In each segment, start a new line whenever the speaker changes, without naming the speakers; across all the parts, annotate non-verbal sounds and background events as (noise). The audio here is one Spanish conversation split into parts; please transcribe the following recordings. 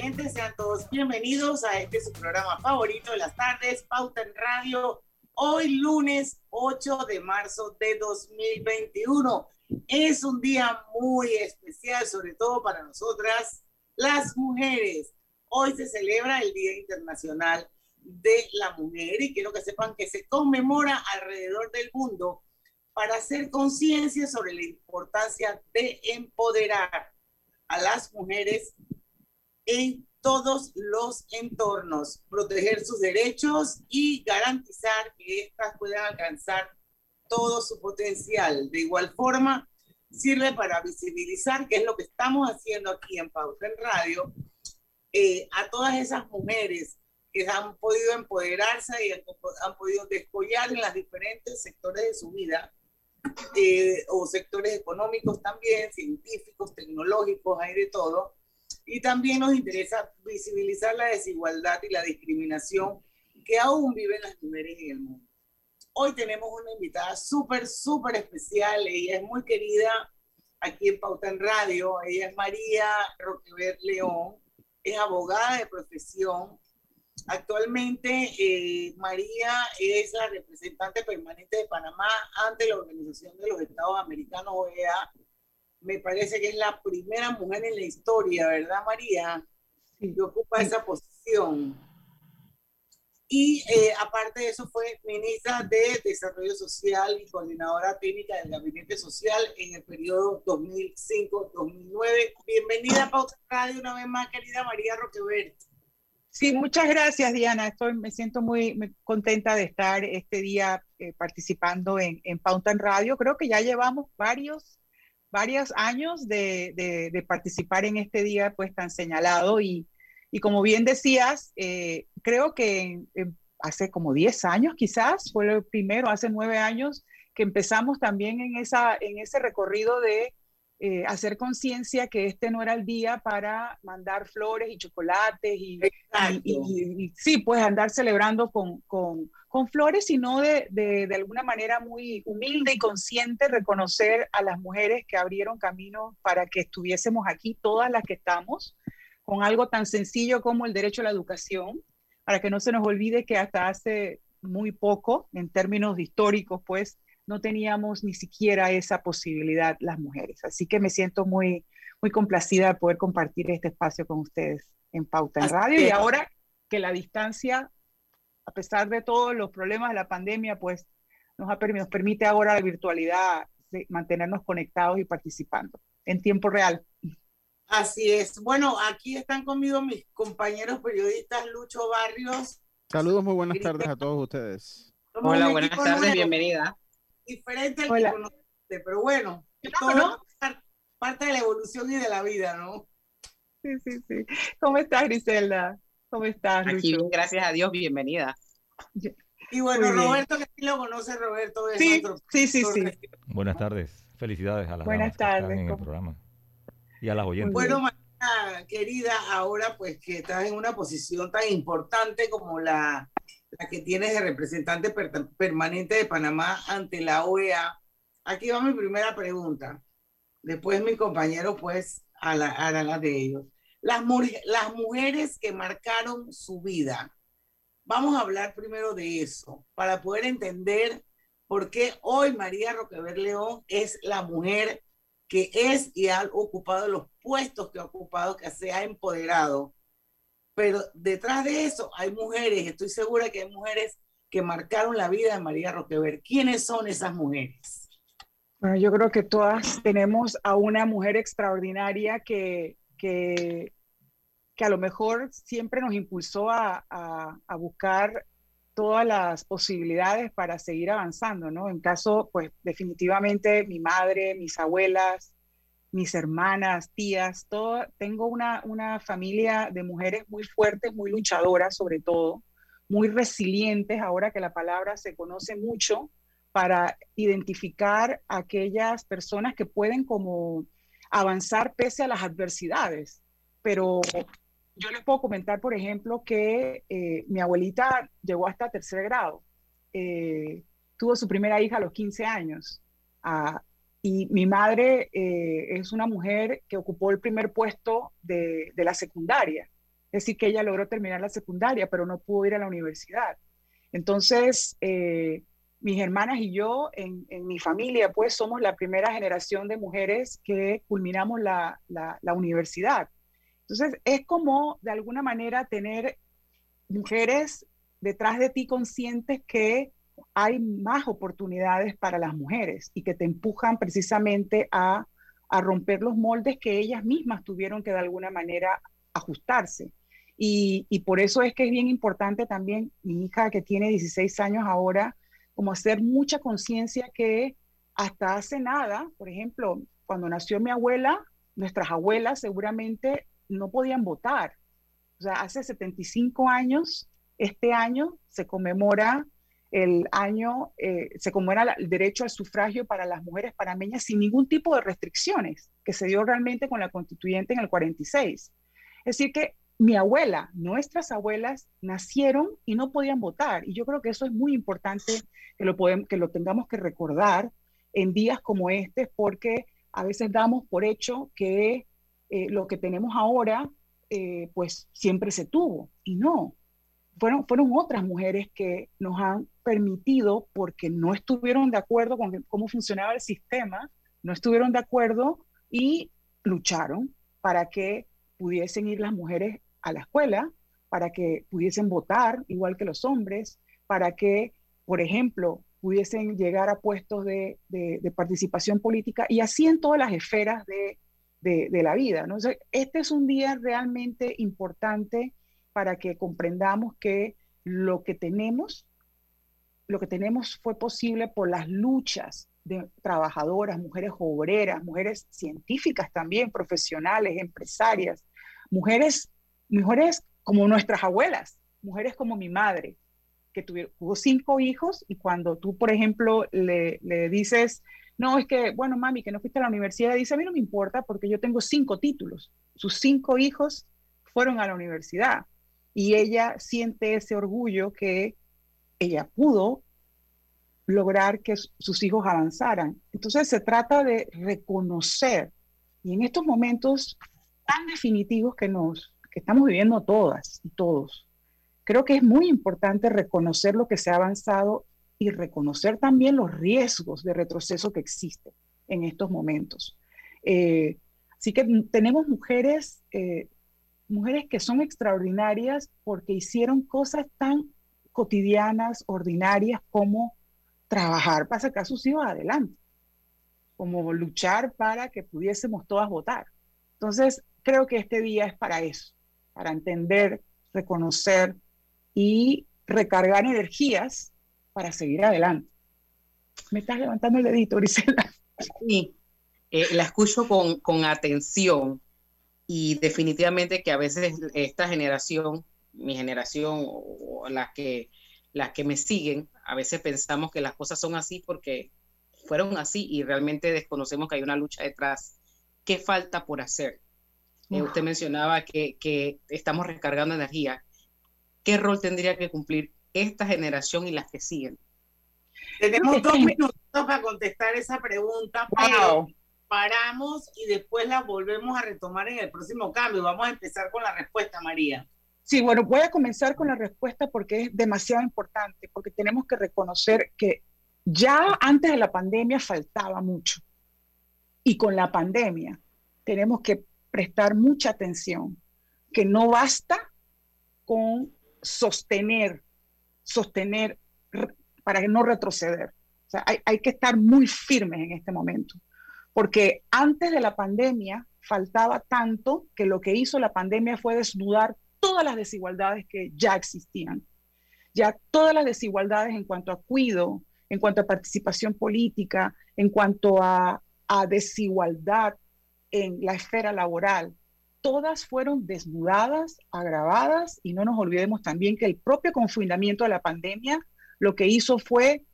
Oyentes, sean todos bienvenidos a este su programa favorito de las tardes, Pauta en Radio hoy lunes 8 de marzo de 2021. Es un día muy especial, sobre todo para nosotras, las mujeres. Hoy se celebra el Día Internacional de la Mujer y quiero que sepan que se conmemora alrededor del mundo para hacer conciencia sobre la importancia de empoderar a las mujeres en todos los entornos, proteger sus derechos y garantizar que éstas puedan alcanzar todo su potencial. De igual forma, sirve para visibilizar, que es lo que estamos haciendo aquí en Pauta en Radio, eh, a todas esas mujeres que han podido empoderarse y han, podido descollar en los diferentes sectores de su vida, eh, o sectores económicos también, científicos, tecnológicos, hay de todo, y también nos interesa visibilizar la desigualdad y la discriminación que aún viven las mujeres en el mundo. Hoy tenemos una invitada súper, súper especial. Ella es muy querida aquí en Pauta en Radio. Ella es María Roquever León. Es abogada de profesión. Actualmente, eh, María es la representante permanente de Panamá ante la Organización de los Estados Americanos, OEA, me parece que es la primera mujer en la historia, ¿verdad, María? Que ocupa esa posición. Y eh, aparte de eso fue ministra de Desarrollo Social y coordinadora técnica del Gabinete Social en el periodo 2005-2009. Bienvenida a Pauta Radio una vez más, querida María Roquebert.
Sí, muchas gracias, Diana. Estoy, me siento muy, contenta de estar este día eh, participando en, en Pauta Radio. Creo que ya llevamos varios varios años de, participar en este día pues tan señalado y, como bien decías, eh, creo que hace como 10 años quizás, fue el primero, hace 9 años, que empezamos también en, esa, en ese recorrido de eh, hacer conciencia que este no era el día para mandar flores y chocolates y, sí, pues andar celebrando con, con flores, sino de, de, alguna manera muy humilde y consciente reconocer a las mujeres que abrieron camino para que estuviésemos aquí, todas las que estamos, con algo tan sencillo como el derecho a la educación, para que no se nos olvide que hasta hace muy poco, en términos históricos, pues no teníamos ni siquiera esa posibilidad las mujeres. Así que me siento muy, muy complacida de poder compartir este espacio con ustedes en Pauta en Radio y ahora que la distancia a pesar de todos los problemas de la pandemia, pues nos, ha, nos permite ahora la virtualidad mantenernos conectados y participando en tiempo real.
Así es. Bueno, aquí están conmigo mis compañeros periodistas Lucho Barrios.
Saludos, muy buenas tardes a todos ustedes.
Hola, buenas tardes, bienvenida.
Diferente al que conociste, pero bueno, todo parte de la evolución y de la vida, ¿no?
Sí, sí, sí. ¿Cómo estás, Griselda? ¿Cómo estás?
Aquí, gracias a Dios, bienvenida.
Y bueno, Roberto, que sí lo conoce, Roberto.
sí, sí, sí, sí.
Buenas tardes. Felicidades a las
Buenas tardes.
en el programa. Y a las oyentes.
Bueno, María, querida, ahora pues que estás en una posición tan importante como la, la que tienes de representante permanente de Panamá ante la OEA, aquí va mi primera pregunta. Después mi compañero pues hará la de ellos las, las mujeres que marcaron su vida. Vamos a hablar primero de eso, para poder entender por qué hoy María Roquever León es la mujer que es y ha ocupado los puestos que ha ocupado, que se ha empoderado. Pero detrás de eso hay mujeres, estoy segura que hay mujeres que marcaron la vida de María Roquever. ¿Quiénes son esas mujeres?
Bueno, yo creo que todas tenemos a una mujer extraordinaria que, que, que a lo mejor siempre nos impulsó a, a, buscar todas las posibilidades para seguir avanzando, ¿no? En caso, pues definitivamente mi madre, mis abuelas, mis hermanas, tías, todo, tengo una, una familia de mujeres muy fuertes, muy luchadoras sobre todo, muy resilientes, ahora que la palabra se conoce mucho, para identificar a aquellas personas que pueden como avanzar pese a las adversidades. Pero yo les puedo comentar, por ejemplo, que eh, mi abuelita llegó hasta tercer grado. Eh, tuvo su primera hija a los 15 años. Ah, y mi madre eh, es una mujer que ocupó el primer puesto de, de, la secundaria. Es decir, que ella logró terminar la secundaria, pero no pudo ir a la universidad. Entonces, mis hermanas y yo en, en, mi familia, pues somos la primera generación de mujeres que culminamos la, la, la universidad. Entonces, es como de alguna manera tener mujeres detrás de ti conscientes que hay más oportunidades para las mujeres y que te empujan precisamente a, a romper los moldes que ellas mismas tuvieron que de alguna manera ajustarse. Y, y, por eso es que es bien importante también mi hija que tiene 16 años ahora, como hacer mucha conciencia que hasta hace nada, por ejemplo, cuando nació mi abuela, nuestras abuelas seguramente no podían votar. O sea, hace 75 años, este año se conmemora el año, eh, se conmemora el derecho al sufragio para las mujeres panameñas sin ningún tipo de restricciones, que se dio realmente con la constituyente en el 46. Es decir, que mi abuela, nuestras abuelas nacieron y no podían votar. Y yo creo que eso es muy importante que lo, podemos, que lo tengamos que recordar en días como este, porque a veces damos por hecho que eh, lo que tenemos ahora, eh, pues siempre se tuvo. Y no, fueron, fueron otras mujeres que nos han permitido, porque no estuvieron de acuerdo con cómo funcionaba el sistema, no estuvieron de acuerdo y lucharon para que pudiesen ir las mujeres a la escuela para que pudiesen votar igual que los hombres, para que, por ejemplo, pudiesen llegar a puestos de, participación política y así en todas las esferas de, la vida. ¿no? este es un día realmente importante para que comprendamos que lo que tenemos, lo que tenemos fue posible por las luchas de trabajadoras, mujeres obreras, mujeres científicas también, profesionales, empresarias, mujeres mujeres como nuestras abuelas, mujeres como mi madre, que tuvo cinco hijos y cuando tú, por ejemplo, le, le, dices, no, es que, bueno, mami, que no fuiste a la universidad, dice, a mí no me importa porque yo tengo cinco títulos. Sus cinco hijos fueron a la universidad y ella siente ese orgullo que ella pudo lograr que sus hijos avanzaran. Entonces se trata de reconocer y en estos momentos tan definitivos que nos que estamos viviendo todas y todos. Creo que es muy importante reconocer lo que se ha avanzado y reconocer también los riesgos de retroceso que existen en estos momentos. Eh, así que tenemos mujeres, eh, mujeres que son extraordinarias porque hicieron cosas tan cotidianas, ordinarias, como trabajar para sacar sus hijos adelante, como luchar para que pudiésemos todas votar. Entonces, creo que este día es para eso, para entender, reconocer y recargar energías para seguir adelante. Me estás levantando el dedito, Grisela.
Sí, eh, la escucho con, con atención y definitivamente que a veces esta generación, mi generación o las que, las que me siguen, a veces pensamos que las cosas son así porque fueron así y realmente desconocemos que hay una lucha detrás. ¿Qué falta por hacer? Eh, usted mencionaba que, que, estamos recargando energía. ¿Qué rol tendría que cumplir esta generación y las que siguen?
Tenemos dos minutos para contestar esa pregunta, pero paramos y después la volvemos a retomar en el próximo cambio. Vamos a empezar con la respuesta, María.
Sí, bueno, voy a comenzar con la respuesta porque es demasiado importante, porque tenemos que reconocer que ya antes de la pandemia faltaba mucho. Y con la pandemia tenemos que prestar mucha atención, que no basta con sostener, sostener para no retroceder. O sea, hay, hay que estar muy firmes en este momento, porque antes de la pandemia faltaba tanto que lo que hizo la pandemia fue desnudar todas las desigualdades que ya existían. Ya todas las desigualdades en cuanto a cuido, en cuanto a participación política, en cuanto a, desigualdad en la esfera laboral, todas fueron desnudadas, agravadas y no nos olvidemos también que el propio confinamiento de la pandemia lo que hizo fue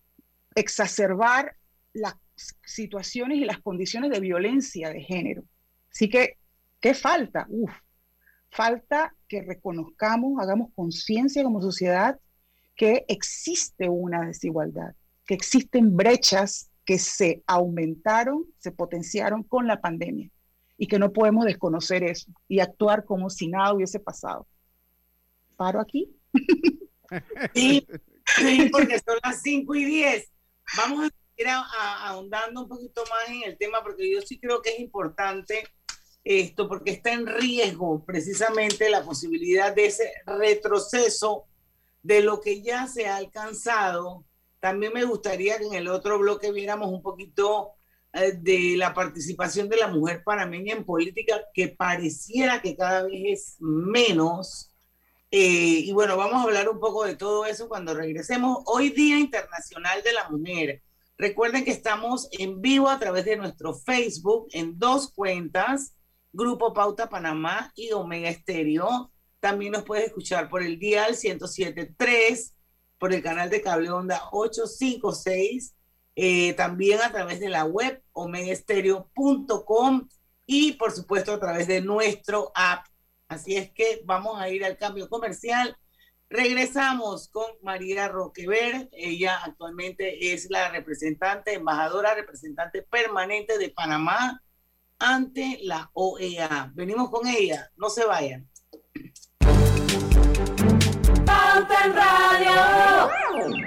exacerbar las situaciones y las condiciones de violencia de género. Así que, ¿qué falta? Uf, falta que reconozcamos, hagamos conciencia como sociedad que existe una desigualdad, que existen brechas que se aumentaron, se potenciaron con la pandemia y que no podemos desconocer eso y actuar como si nada hubiese pasado. ¿Paro aquí? (laughs)
Sí, sí porque son las 5 y 10. Vamos a ir ahondando un poquito más en el tema porque yo sí creo que es importante esto porque está en riesgo precisamente la posibilidad de ese retroceso de lo que ya se ha alcanzado. También me gustaría que en el otro bloque viéramos un poquito eh, de la participación de la mujer panameña en política, que pareciera que cada vez es menos. Eh, y bueno, vamos a hablar un poco de todo eso cuando regresemos. Hoy Día Internacional de la Mujer. Recuerden que estamos en vivo a través de nuestro Facebook en dos cuentas, Grupo Pauta Panamá y Omega Estéreo. También nos puedes escuchar por el dial 107.3, por el canal de cable onda 856 eh, también a través de la web omegaestereo.com y por supuesto a través de nuestro app. Así es que vamos a ir al cambio comercial. Regresamos con María Roquever. Ella actualmente es la representante, embajadora, representante permanente de Panamá ante la OEA. Venimos con ella. No se vayan.
Radio.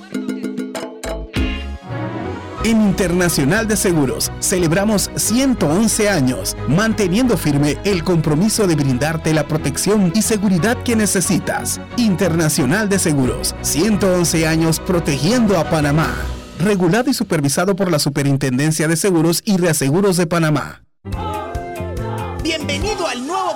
En
Internacional de Seguros celebramos 111 años, manteniendo firme el compromiso de brindarte la protección y seguridad que necesitas. Internacional de Seguros, 111 años protegiendo a Panamá. Regulado y supervisado por la Superintendencia de Seguros y Reaseguros de Panamá.
Bienvenido al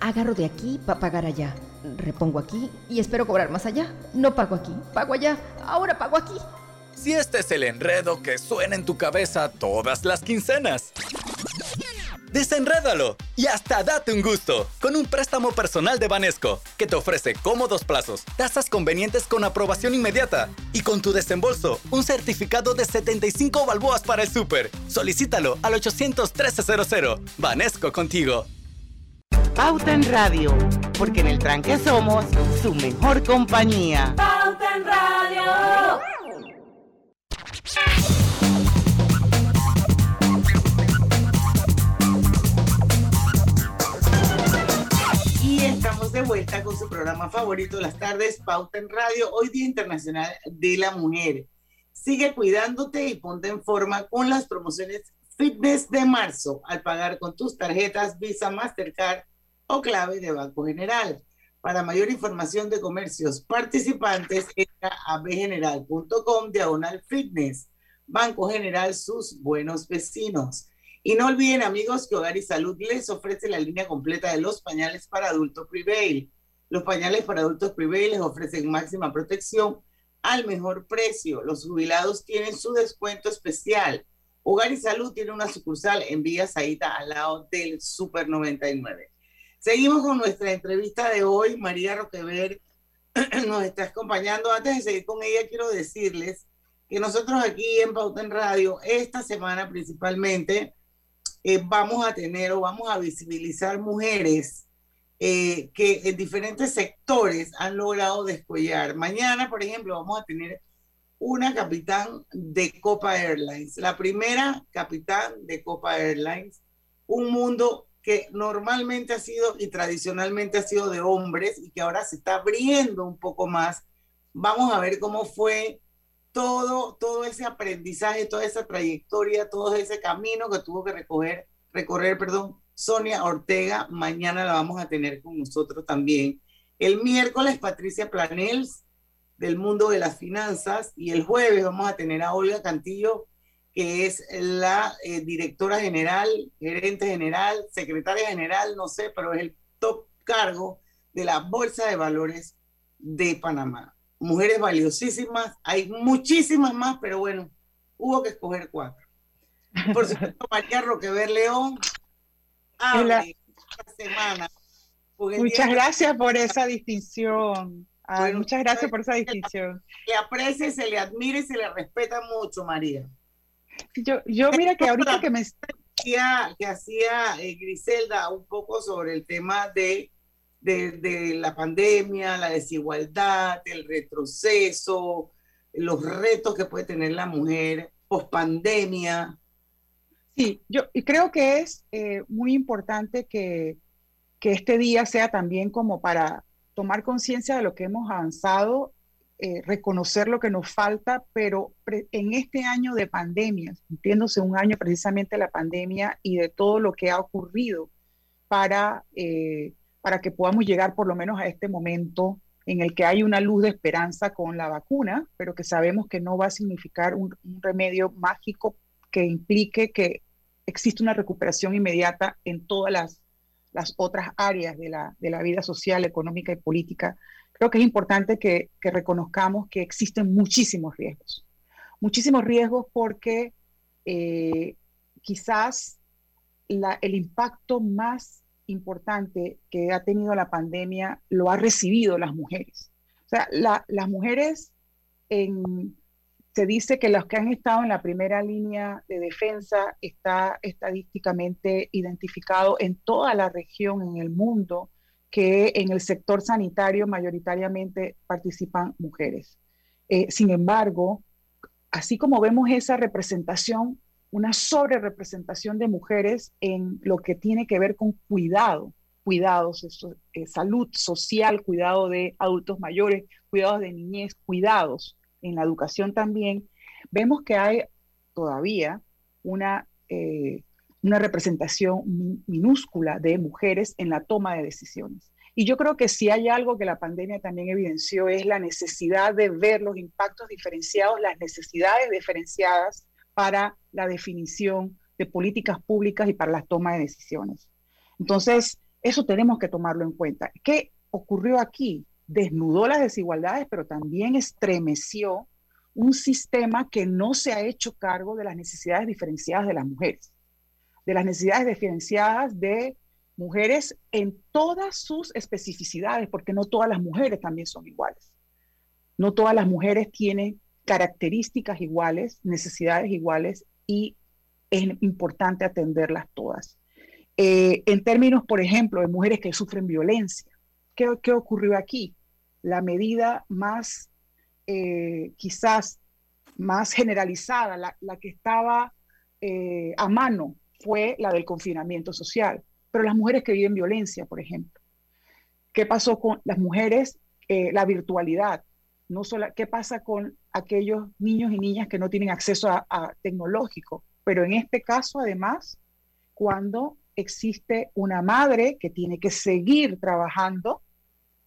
Agarro de aquí para pagar allá. Repongo aquí y espero cobrar más allá. No pago aquí, pago allá. Ahora pago aquí.
Si este es el enredo que suena en tu cabeza todas las quincenas. Desenrédalo y hasta date un gusto con un préstamo personal de Banesco que te ofrece cómodos plazos, tasas convenientes con aprobación inmediata y con tu desembolso un certificado de 75 balboas para el súper. Solicítalo al 800 1300. Banesco contigo.
Pauta en Radio, porque en el tranque somos su mejor compañía.
Pauta en Radio.
Y estamos de vuelta con su programa favorito, las tardes, Pauta en Radio, hoy Día Internacional de la Mujer. Sigue cuidándote y ponte en forma con las promociones Fitness de marzo al pagar con tus tarjetas Visa, Mastercard o clave de Banco General. Para mayor información de comercios participantes, entra a bgeneral.com diagonal fitness. Banco General, sus buenos vecinos. Y no olviden, amigos, que Hogar y Salud les ofrece la línea completa de los pañales para adultos Prevail. Los pañales para adultos Prevail les ofrecen máxima protección al mejor precio. Los jubilados tienen su descuento especial. Hogar y Salud tiene una sucursal en Villa Saíta al lado del Super 99. Seguimos con nuestra entrevista de hoy. María Roquever (clears throat) nos está acompañando. Antes de seguir con ella, quiero decirles que nosotros aquí en Pauta en Radio, esta semana principalmente, eh, vamos a tener o vamos a visibilizar mujeres eh, que en diferentes sectores han logrado descollar. Mañana, por ejemplo, vamos a tener una capitán de Copa Airlines, la primera capitán de Copa Airlines, un mundo que normalmente ha sido y tradicionalmente ha sido de hombres y que ahora se está abriendo un poco más. Vamos a ver cómo fue todo, todo ese aprendizaje, toda esa trayectoria, todo ese camino que tuvo que recorrer, perdón, Sonia Ortega. Mañana la vamos a tener con nosotros también. El miércoles, Patricia Planels, del mundo de las finanzas, y el jueves vamos a tener a Olga Cantillo, que es la eh, directora general, gerente general, secretaria general, no sé, pero es el top cargo de la Bolsa de Valores de Panamá. Mujeres valiosísimas, hay muchísimas más, pero bueno, hubo que escoger cuatro. Por supuesto, (laughs) María Roquever León, abre esta semana.
Muchas gracias por esa distinción. Ay, bueno, muchas gracias por esa distinción.
Le aprecia, se le admira y se le respeta mucho, María.
Yo, yo mira que ahorita que me...
Hacía, que hacía eh, Griselda un poco sobre el tema de, de, de, la pandemia, la desigualdad, el retroceso, los retos que puede tener la mujer post pandemia.
Sí, yo y creo que es eh, muy importante que, que este día sea también como para tomar conciencia de lo que hemos avanzado eh, reconocer lo que nos falta, pero en este año de pandemia, entiéndose un año precisamente de la pandemia y de todo lo que ha ocurrido para, eh, para que podamos llegar por lo menos a este momento en el que hay una luz de esperanza con la vacuna, pero que sabemos que no va a significar un, un remedio mágico que implique que existe una recuperación inmediata en todas las, las otras áreas de la, de la vida social, económica y política creo que es importante que, que, reconozcamos que existen muchísimos riesgos. Muchísimos riesgos porque eh, quizás la, el impacto más importante que ha tenido la pandemia lo ha recibido las mujeres. O sea, la, las mujeres, en, se dice que los que han estado en la primera línea de defensa está estadísticamente identificado en toda la región, en el mundo, que en el sector sanitario mayoritariamente participan mujeres. Eh, sin embargo, así como vemos esa representación, una sobre representación de mujeres en lo que tiene que ver con cuidado, cuidados, eh, salud social, cuidado de adultos mayores, cuidados de niñez, cuidados en la educación también, vemos que hay todavía una eh, una representación minúscula de mujeres en la toma de decisiones. Y yo creo que si hay algo que la pandemia también evidenció es la necesidad de ver los impactos diferenciados, las necesidades diferenciadas para la definición de políticas públicas y para la toma de decisiones. Entonces, eso tenemos que tomarlo en cuenta. ¿Qué ocurrió aquí? Desnudó las desigualdades, pero también estremeció un sistema que no se ha hecho cargo de las necesidades diferenciadas de las mujeres. De las necesidades diferenciadas de mujeres en todas sus especificidades, porque no todas las mujeres también son iguales. No todas las mujeres tienen características iguales, necesidades iguales y es importante atenderlas todas. Eh, en términos, por ejemplo, de mujeres que sufren violencia, ¿qué, qué ocurrió aquí? La medida más, eh, quizás, más generalizada, la, la que estaba eh, a mano, fue la del confinamiento social. Pero las mujeres que viven violencia, por ejemplo, ¿qué pasó con las mujeres? la virtualidad, no solo, ¿qué pasa con aquellos niños y niñas que no tienen acceso a, a tecnológico? Pero en este caso, además, cuando existe una madre que tiene que seguir trabajando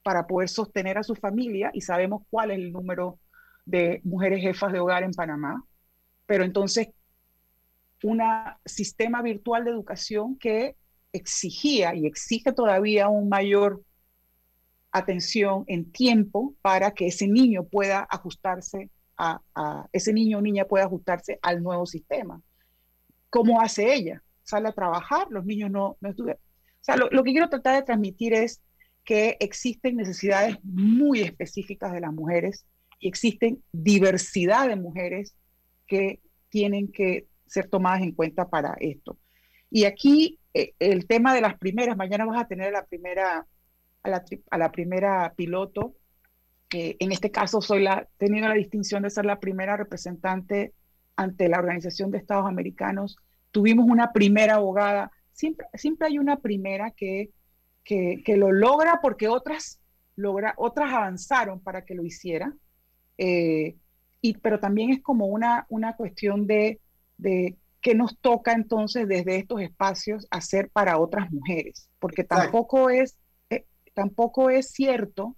para poder sostener a su familia y sabemos cuál es el número de mujeres jefas de hogar en Panamá, pero entonces un sistema virtual de educación que exigía y exige todavía un mayor atención en tiempo para que ese niño pueda ajustarse a, ese niño o niña pueda ajustarse al nuevo sistema. ¿Cómo hace ella? Sale a trabajar, los niños no, no estudian. O sea, lo, que quiero tratar de transmitir es que existen necesidades muy específicas de las mujeres y existen diversidad de mujeres que tienen que ser tomadas en cuenta para esto. Y aquí eh, el tema de las primeras, mañana vas a tener la primera a la, primera piloto. en este caso, soy la, teniendo la distinción de ser la primera representante ante la Organización de Estados Americanos. Tuvimos una primera abogada. Siempre, siempre hay una primera que, que, lo logra porque otras, logra, otras avanzaron para que lo hiciera. Eh, y, pero también es como una, una cuestión de, de que nos toca entonces desde estos espacios hacer para otras mujeres, porque tampoco es tampoco es cierto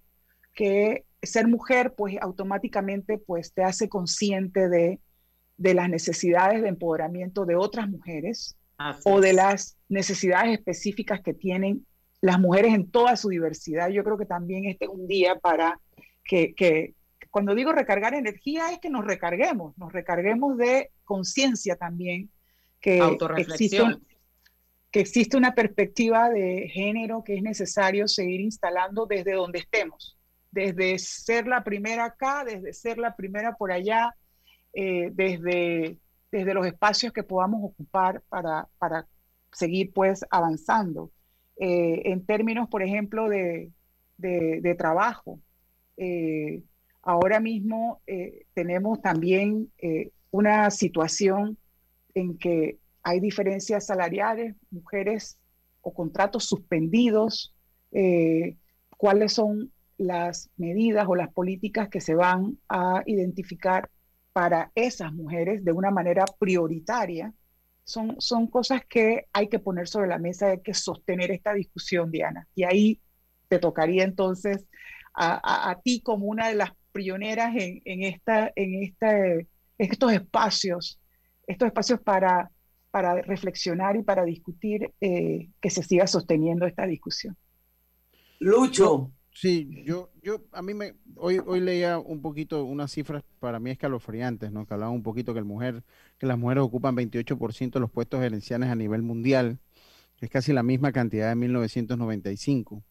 que ser mujer pues automáticamente pues te hace consciente de, las necesidades de empoderamiento de otras mujeres o de las necesidades específicas que tienen las mujeres en toda su diversidad. Yo creo que también este es un día para que, cuando digo recargar energía es que nos recarguemos, nos recarguemos de conciencia también, que existe, que existe una perspectiva de género que es necesario seguir instalando desde donde estemos, desde ser la primera acá, desde ser la primera por allá, eh, desde, desde los espacios que podamos ocupar para, para seguir pues avanzando. Eh, en términos, por ejemplo, de, de, trabajo, eh, ahora mismo tenemos también una situación en que hay diferencias salariales, mujeres o contratos suspendidos, eh, cuáles son las medidas o las políticas que se van a identificar para esas mujeres de una manera prioritaria. Son, son cosas que hay que poner sobre la mesa, hay que sostener esta discusión, Diana. Y ahí te tocaría entonces a, ti como una de las pioneras en, en, esta, en, esta, estos espacios, estos espacios para para reflexionar y para discutir eh, que se siga sosteniendo esta discusión.
Lucho.
Sí, yo, yo, a mí me, hoy, hoy leía un poquito unas cifras para mí escalofriantes, ¿no? Que hablaban un poquito que el mujer, que las mujeres ocupan 28% de los puestos gerenciales a nivel mundial, que es casi la misma cantidad de 1995.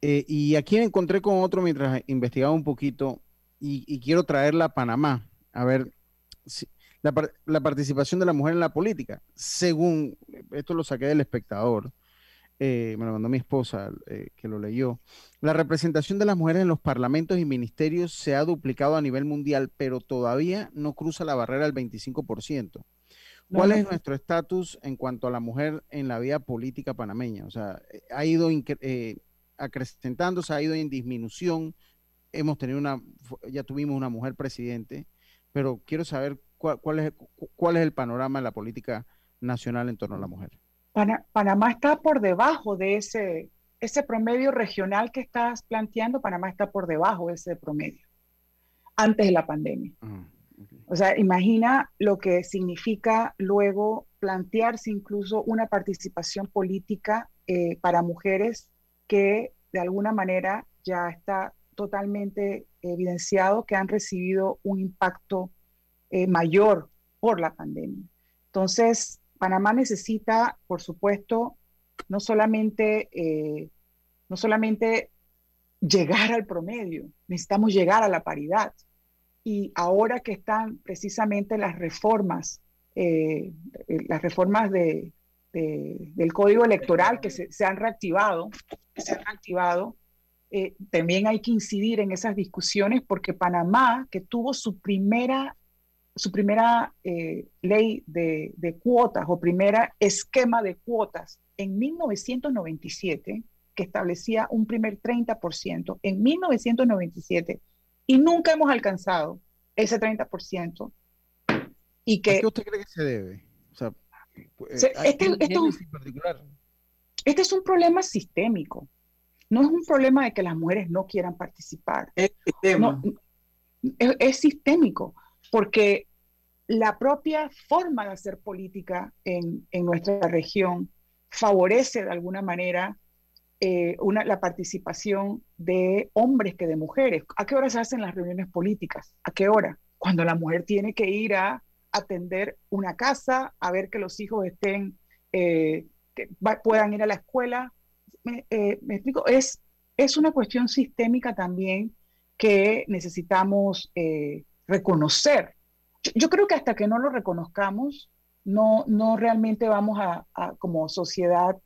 Eh, y aquí me encontré con otro mientras investigaba un poquito y, y quiero traerla a Panamá. A ver, si, la, participación de la mujer en la política. Según, esto lo saqué del espectador, eh, me lo mandó mi esposa eh, que lo leyó, la representación de las mujeres en los parlamentos y ministerios se ha duplicado a nivel mundial, pero todavía no cruza la barrera del 25%. ¿Cuál es nuestro estatus en cuanto a la mujer en la vida política panameña? O sea, ha ido eh, acrecentándose, ha ido en disminución. Hemos tenido una, ya tuvimos una mujer presidente, pero quiero saber cuál, es, cuál es el panorama de la política nacional en torno a la mujer.
Panamá está por debajo de ese, ese promedio regional que estás planteando, Panamá está por debajo de ese promedio, antes de la pandemia. Ah, o sea, imagina lo que significa luego plantearse incluso una participación política eh, para mujeres que de alguna manera ya está totalmente evidenciado que han recibido un impacto eh, mayor por la pandemia. Entonces, Panamá necesita, por supuesto, no solamente, eh, no solamente llegar al promedio, necesitamos llegar a la paridad. Y ahora que están precisamente las reformas, eh, las reformas de, del código electoral que se, han reactivado, se han reactivado, eh, también hay que incidir en esas discusiones porque Panamá, que tuvo su primera, su primera eh, ley de, de, cuotas o primera esquema de cuotas en 1997, que establecía un primer 30%, en 1997, y nunca hemos alcanzado ese 30%. Y que,
¿A qué usted cree que se debe? O sea,
este, este, es un problema sistémico. No es un problema de que las mujeres no quieran participar. Es, es, sistémico, porque la propia forma de hacer política en, en nuestra región favorece de alguna manera eh, una, la participación de hombres que de mujeres. ¿A qué hora se hacen las reuniones políticas? ¿A qué hora? Cuando la mujer tiene que ir a atender una casa, a ver que los hijos estén, eh, que puedan ir a la escuela. Eh, me, explico, es, es una cuestión sistémica también que necesitamos eh, reconocer. Yo, creo que hasta que no lo reconozcamos, no, no realmente vamos a, como sociedad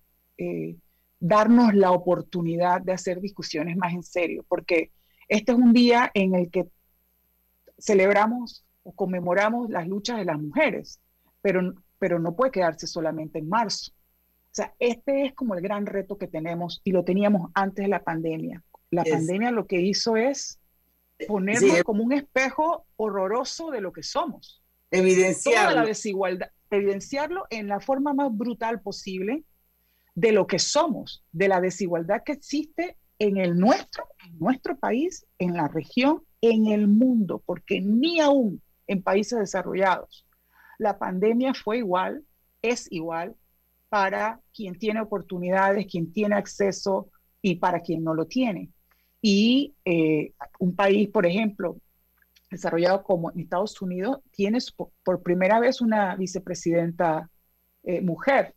darnos la oportunidad de hacer discusiones más en serio, porque este es un día en el que celebramos o conmemoramos las luchas de las mujeres, pero, pero no puede quedarse solamente en marzo. O sea, este es como el gran reto que tenemos y lo teníamos antes de la pandemia. La pandemia lo que hizo es ponernos como un espejo horroroso de lo que somos.
Evidenciarlo.
la desigualdad, evidenciarlo en la forma más brutal posible de lo que somos, de la desigualdad que existe en el nuestro, en nuestro país, en la región, en el mundo, porque ni aún en países desarrollados. La pandemia fue igual, es igual para quien tiene oportunidades, quien tiene acceso y para quien no lo tiene. Y eh, un país, por ejemplo, desarrollado como Estados Unidos, tiene por primera vez una vicepresidenta eh, mujer.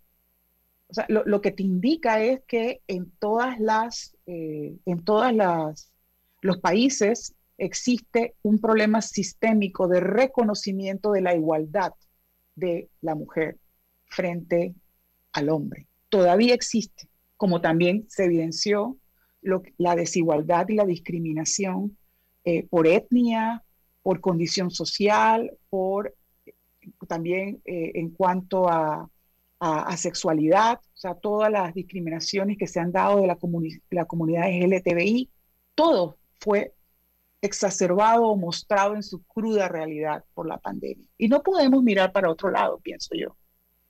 O sea, lo, que te indica es que en todas las, eh, en todas las, los países existe un problema sistémico de reconocimiento de la igualdad de la mujer frente al hombre. Todavía existe, como también se evidenció la desigualdad y la discriminación eh, por etnia, por condición social, por también eh, en cuanto a, sexualidad, o sea, todas las discriminaciones que se han dado de la, la comunidad LGTBI, todo fue exacerbado o mostrado en su cruda realidad por la pandemia. Y no podemos mirar para otro lado, pienso yo.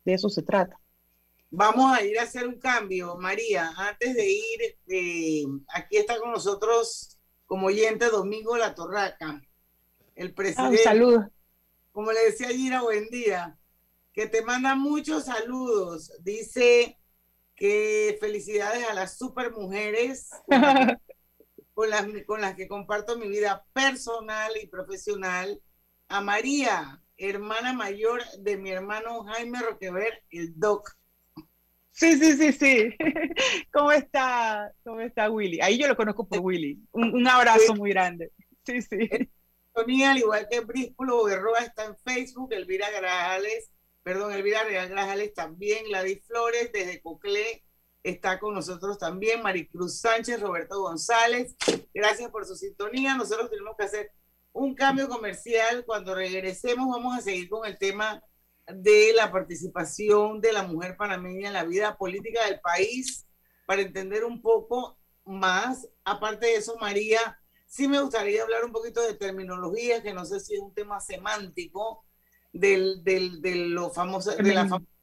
De eso se trata.
Vamos a ir a hacer un cambio, María. Antes de ir, eh, aquí está con nosotros como oyente Domingo La Torraca, el ah, presidente.
saludos.
Como le decía Gira, buen día. Que te manda muchos saludos. Dice que felicidades a las super mujeres (laughs) con las, con las que comparto mi vida personal y profesional, a María, hermana mayor de mi hermano Jaime Roquever, el Doc.
Sí, sí, sí, sí. (laughs) ¿Cómo está? ¿Cómo está Willy? Ahí yo lo conozco por Willy. Un, abrazo muy grande. Sí, sí.
Tony, al igual que Brísculo Berroa está en Facebook, Elvira Grajales, perdón, Elvira Real Grajales también, Ladis Flores desde Coclé, está con nosotros también Maricruz Sánchez, Roberto González. Gracias por su sintonía. Nosotros tenemos que hacer un cambio comercial. Cuando regresemos vamos a seguir con el tema de la participación de la mujer panameña en la vida política del país para entender un poco más. Aparte de eso, María, sí me gustaría hablar un poquito de terminología, que no sé si es un tema semántico del, del, de lo famoso, de la famosa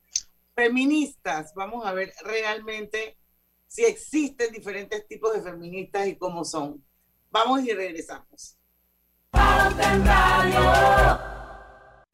feministas, vamos a ver realmente si existen diferentes tipos de feministas y cómo son. Vamos y regresamos.
En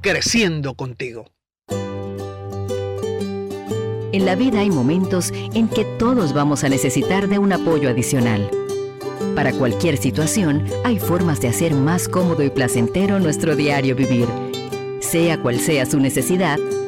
creciendo contigo.
En la vida hay momentos en que todos vamos a necesitar de un apoyo adicional. Para cualquier situación, hay formas de hacer más cómodo y placentero nuestro diario vivir. Sea cual sea su necesidad,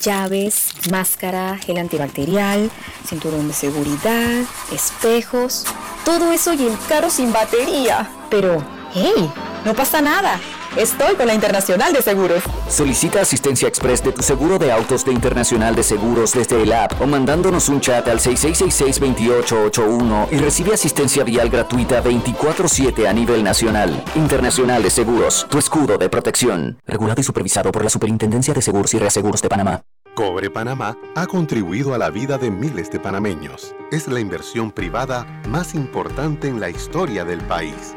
Llaves, máscara, gel antibacterial, cinturón de seguridad, espejos, todo eso y el carro sin batería. Pero, hey, no pasa nada. Estoy con la Internacional de Seguros.
Solicita asistencia express de tu seguro de autos de Internacional de Seguros desde el app o mandándonos un chat al 6666-2881 y recibe asistencia vial gratuita 24-7 a nivel nacional. Internacional de Seguros, tu escudo de protección. Regulado y supervisado por la Superintendencia de Seguros y Reaseguros de Panamá.
Cobre Panamá ha contribuido a la vida de miles de panameños. Es la inversión privada más importante en la historia del país.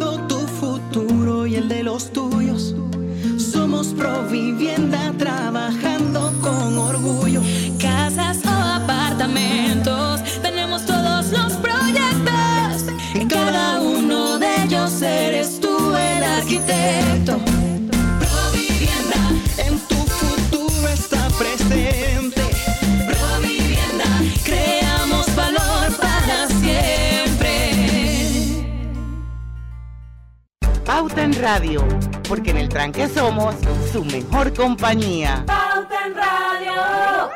Somos Provivienda
Pauta en Radio, porque en el tranque somos su mejor compañía.
Pauta en Radio.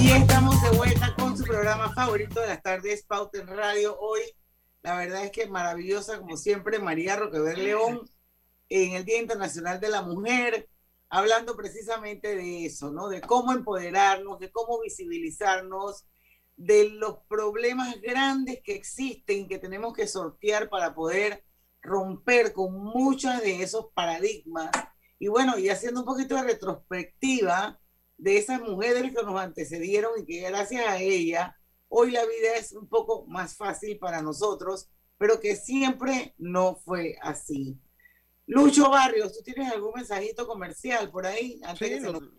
Y estamos de vuelta con su programa favorito de las tardes, Pauta en Radio. Hoy, la verdad es que maravillosa, como siempre, María Roquever León, en el Día Internacional de la Mujer, hablando precisamente de eso, ¿no? De cómo empoderarnos, de cómo visibilizarnos, de los problemas grandes que existen, que tenemos que sortear para poder romper con muchos de esos paradigmas. Y bueno, y haciendo un poquito de retrospectiva de esas mujeres que nos antecedieron y que gracias a ella hoy la vida es un poco más fácil para nosotros, pero que siempre no fue así. Lucho Barrios, ¿tú tienes algún mensajito comercial por ahí? Antes
Sí,
que se
lo-
nos-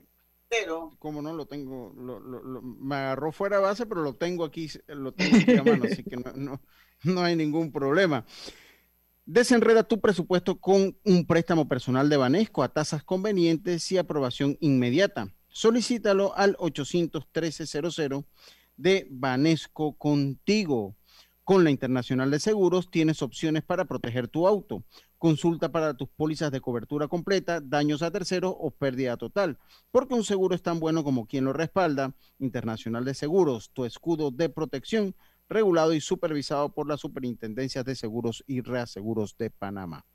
Pero,
Como no lo tengo, lo- lo- lo- me agarró fuera de base, pero lo tengo aquí, lo tengo aquí a mano, así que no, no, no hay ningún problema. Desenreda tu presupuesto con un préstamo personal de Banesco a tasas convenientes y aprobación inmediata. Solicítalo al 813-00 de Banesco Contigo. Con la Internacional de Seguros tienes opciones para proteger tu auto. Consulta para tus pólizas de cobertura completa, daños a terceros o pérdida total. Porque un seguro es tan bueno como quien lo respalda. Internacional de Seguros, tu escudo de protección, regulado y supervisado por las Superintendencias de Seguros y Reaseguros de Panamá.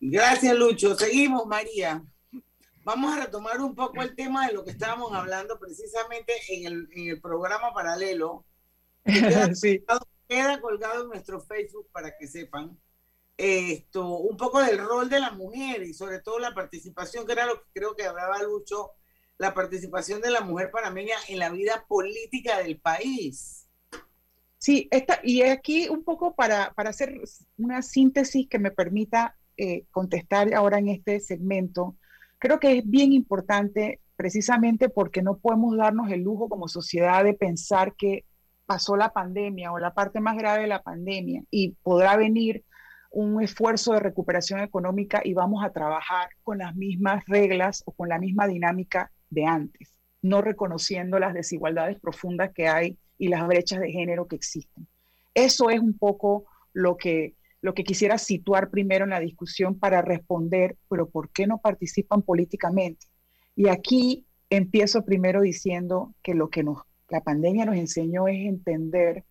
gracias Lucho. Seguimos, María. Vamos a retomar un poco el tema de lo que estábamos hablando precisamente en el, en el programa paralelo. (laughs) que Queda, colgado, en nuestro Facebook para que sepan esto, un poco del rol de la mujer y sobre todo la participación, que era lo que creo que hablaba Lucho, la participación de la mujer panameña en la vida política del país.
Sí, esta, y aquí un poco para, para hacer una síntesis que me permita eh, contestar ahora en este segmento, creo que es bien importante precisamente porque no podemos darnos el lujo como sociedad de pensar que pasó la pandemia o la parte más grave de la pandemia y podrá venir un esfuerzo de recuperación económica y vamos a trabajar con las mismas reglas o con la misma dinámica de antes, no reconociendo las desigualdades profundas que hay y las brechas de género que existen. Eso es un poco lo que, lo que quisiera situar primero en la discusión para responder, pero ¿por qué no participan políticamente? Y aquí empiezo primero diciendo que lo que nos, la pandemia nos enseñó es entender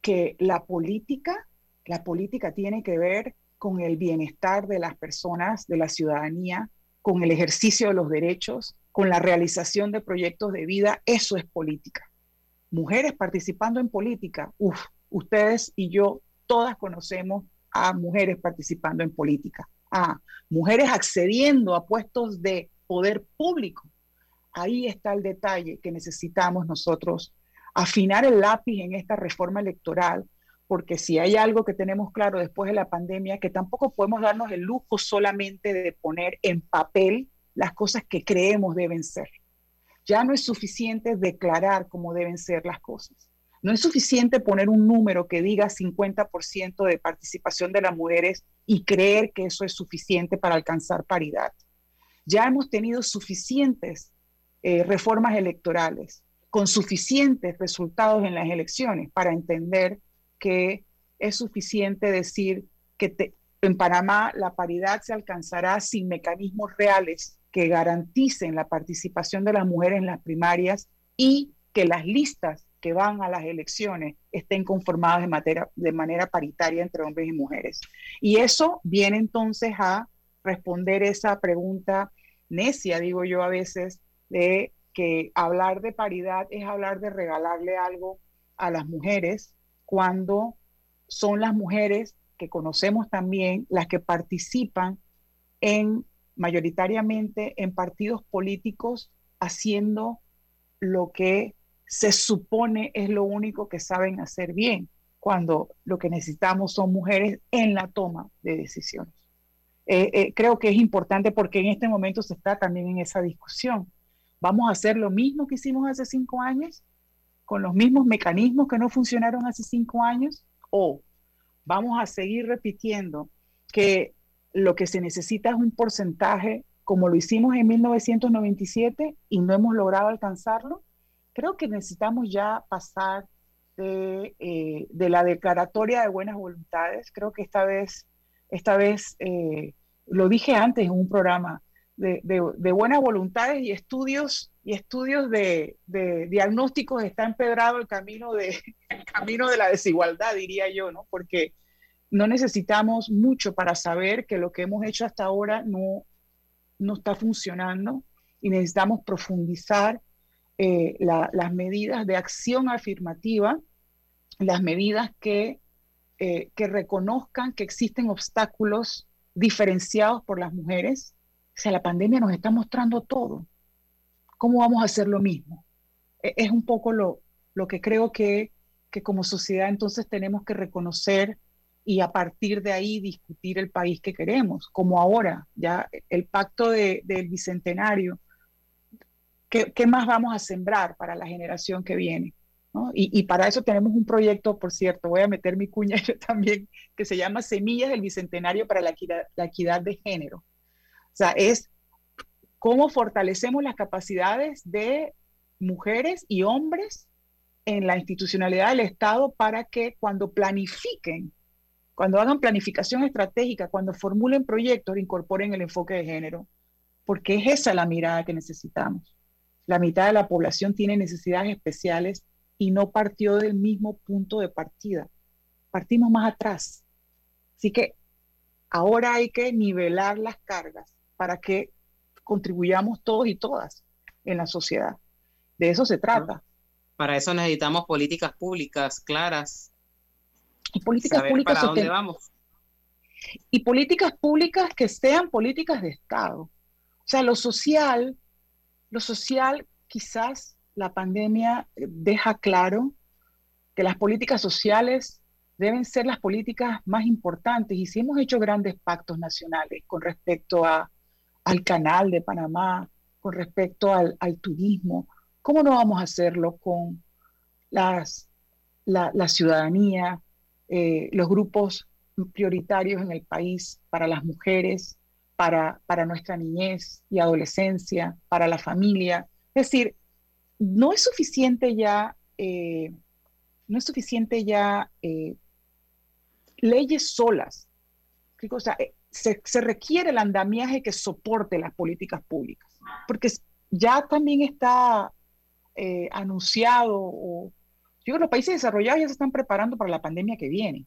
que la política la política tiene que ver con el bienestar de las personas, de la ciudadanía, con el ejercicio de los derechos, con la realización de proyectos de vida. Eso es política. Mujeres participando en política. Uf, ustedes y yo todas conocemos a mujeres participando en política, a mujeres accediendo a puestos de poder público. Ahí está el detalle que necesitamos nosotros afinar el lápiz en esta reforma electoral porque si hay algo que tenemos claro después de la pandemia, que tampoco podemos darnos el lujo solamente de poner en papel las cosas que creemos deben ser. Ya no es suficiente declarar cómo deben ser las cosas. No es suficiente poner un número que diga 50% de participación de las mujeres y creer que eso es suficiente para alcanzar paridad. Ya hemos tenido suficientes eh, reformas electorales con suficientes resultados en las elecciones para entender que es suficiente decir que en Panamá la paridad se alcanzará sin mecanismos reales que garanticen la participación de las mujeres en las primarias y que las listas que van a las elecciones estén conformadas de, de manera paritaria entre hombres y mujeres. Y eso viene entonces a responder esa pregunta necia, digo yo a veces, de que hablar de paridad es hablar de regalarle algo a las mujeres cuando son las mujeres que conocemos también las que participan en mayoritariamente en partidos políticos haciendo lo que se supone es lo único que saben hacer bien, cuando lo que necesitamos son mujeres en la toma de decisiones. Eh, eh, creo que es importante porque en este momento se está también en esa discusión. ¿Vamos a hacer lo mismo que hicimos hace cinco años? con los mismos mecanismos que no funcionaron hace cinco años? ¿O vamos a seguir repitiendo que lo que se necesita es un porcentaje como lo hicimos en 1997 y no hemos logrado alcanzarlo? Creo que necesitamos ya pasar de, eh, la declaratoria de buenas voluntades. Creo que esta vez, esta vez eh, lo dije antes en un programa, de, de, buenas voluntades y estudios y estudios de, diagnósticos está empedrado el camino de (laughs) camino de la desigualdad diría yo no porque no necesitamos mucho para saber que lo que hemos hecho hasta ahora no no está funcionando y necesitamos profundizar eh, las medidas de acción afirmativa las medidas que eh, que reconozcan que existen obstáculos diferenciados por las mujeres o sea, la pandemia nos está mostrando todo. ¿Cómo vamos a hacer lo mismo? E, es un poco lo, lo que creo que, que como sociedad entonces tenemos que reconocer y a partir de ahí discutir el país que queremos, como ahora, ya el pacto de, del bicentenario, ¿qué, ¿qué, más vamos a sembrar para la generación que viene? ¿no? Y, y, para eso tenemos un proyecto, por cierto, voy a meter mi cuña (laughs) yo también, que se llama Semillas del Bicentenario para la equidad, la equidad de Género. O sea, es cómo fortalecemos las capacidades de mujeres y hombres en la institucionalidad del Estado para que cuando planifiquen, cuando hagan planificación estratégica, cuando formulen proyectos, incorporen el enfoque de género, porque es esa la mirada que necesitamos. La mitad de la población tiene necesidades especiales y no partió del mismo punto de partida. Partimos más atrás. Así que ahora hay que nivelar las cargas para que contribuyamos todos y todas en la sociedad. De eso se trata.
Para eso necesitamos políticas públicas claras.
Y políticas públicas
para dónde vamos.
Y políticas públicas que sean políticas de Estado. O sea, lo social, lo social quizás la pandemia deja claro que las políticas sociales deben ser las políticas más importantes y si hemos hecho grandes pactos nacionales con respecto a al canal de Panamá, con respecto al, turismo, ¿cómo no vamos a hacerlo con las, la, ciudadanía, eh, los grupos prioritarios en el país para las mujeres, para, para nuestra niñez y adolescencia, para la familia. Es decir, no es suficiente ya, eh, no es suficiente ya eh, leyes solas. O sea, se, requiere el andamiaje que soporte las políticas públicas, porque ya también está anunciado o yo creo que los países desarrollados ya se están preparando para la pandemia que viene.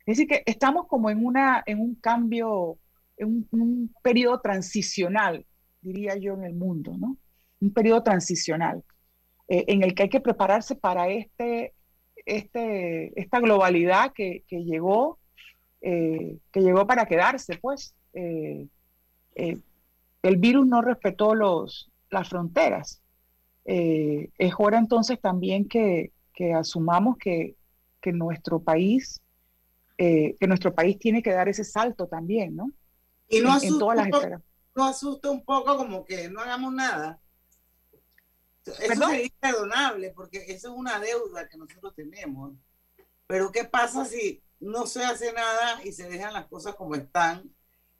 Es decir, que estamos como en, una, en un cambio, en un, periodo transicional, diría yo, en el mundo, ¿no? Un periodo transicional eh, en el que hay que prepararse para este, este, esta globalidad que llegó, eh, que llegó para quedarse, pues. Eh, el virus no respetó los, las fronteras. es hora entonces también que, que asumamos que, que nuestro país, eh, que nuestro país tiene que dar ese salto también, ¿no?
Y no asusta, todas las no asusta un poco como que no hagamos nada. Eso sería imperdonable porque eso es una deuda que nosotros tenemos. Pero ¿qué pasa si no se hace nada y se dejan las cosas como están?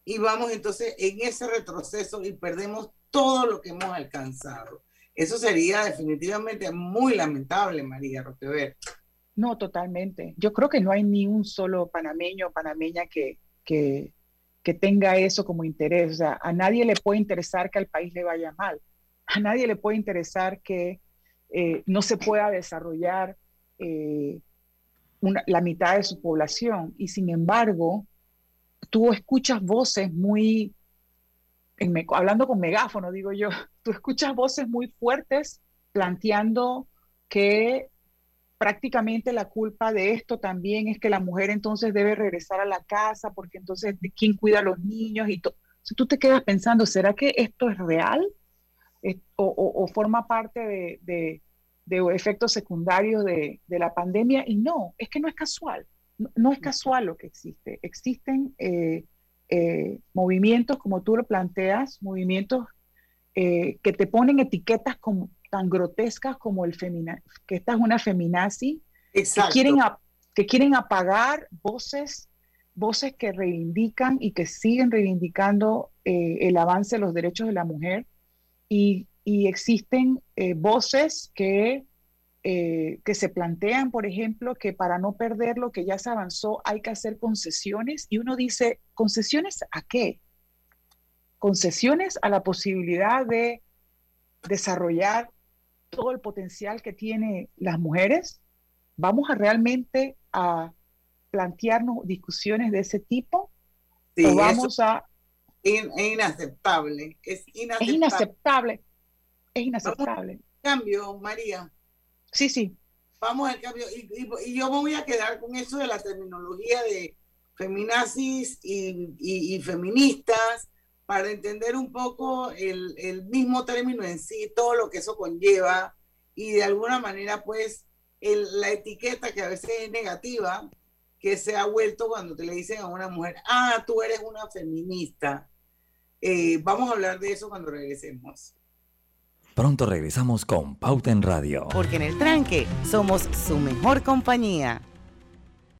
Y vamos entonces en ese retroceso y perdemos todo lo que hemos alcanzado. Eso sería definitivamente muy lamentable, María Roquever.
No, totalmente. Yo creo que no hay ni un solo panameño o panameña que, que, que tenga eso como interés. O sea, a nadie le puede interesar que al país le vaya mal. A nadie le puede interesar que eh, no se pueda desarrollar eh, la mitad de su población. Y sin embargo, tú escuchas voces muy hablando con megáfono, digo yo, (laughs) tú escuchas voces muy fuertes planteando que prácticamente la culpa de esto también es que la mujer entonces debe regresar a la casa porque entonces quién cuida a los niños y. Si tú te quedas pensando, ¿será que esto es real o, forma parte de, efectos secundarios de, la pandemia? Y no, es que no es casual, no, es casual lo que existe. Existen eh, eh, movimientos, como tú lo planteas, movimientos eh, que te ponen etiquetas como, tan grotescas como el femina, que esta es una feminazi, que quieren, que quieren apagar voces, voces que reivindican y que siguen reivindicando el avance de los derechos de la mujer. Y, y existen voces que eh, que se plantean, por ejemplo, que para no perder lo que ya se avanzó hay que hacer concesiones y uno dice, ¿concesiones a qué? Concesiones a la posibilidad de desarrollar todo el potencial que tienen las mujeres. ¿Vamos a realmente a plantearnos discusiones de ese tipo? ¿O vamos a...
Es inaceptable, es inaceptable. Es
inaceptable, es inaceptable.
Cambio, María,
Sí, sí.
Vamos al cambio. Y, yo me voy a quedar con eso de la terminología de feminazis y, feministas para entender un poco el, mismo término en sí, todo lo que eso conlleva y de alguna manera pues la etiqueta que a veces es negativa que se ha vuelto cuando te le dicen a una mujer, ah, tú eres una feminista. Eh, vamos a hablar de eso cuando regresemos.
Pronto regresamos con Pauta en Radio.
Porque en el tranque somos su mejor compañía.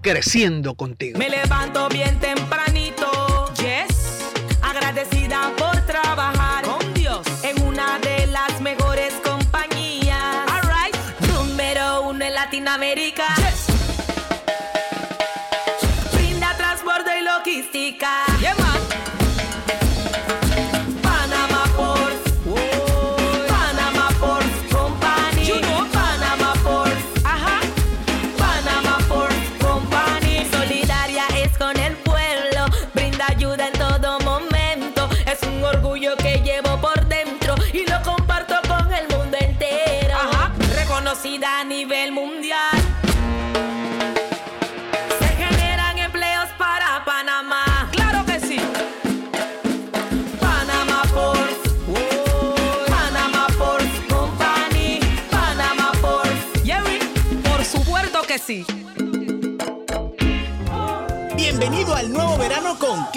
creciendo contigo.
Me levanto bien tempranito,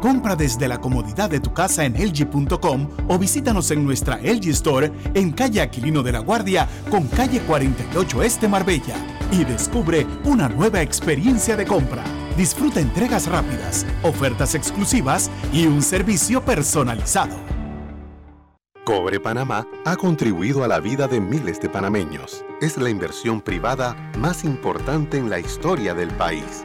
Compra desde la comodidad de tu casa en LG.com o visítanos en nuestra LG Store en calle Aquilino de la Guardia con calle 48 Este Marbella y descubre una nueva experiencia de compra. Disfruta entregas rápidas, ofertas exclusivas y un servicio personalizado.
Cobre Panamá ha contribuido a la vida de miles de panameños. Es la inversión privada más importante en la historia del país.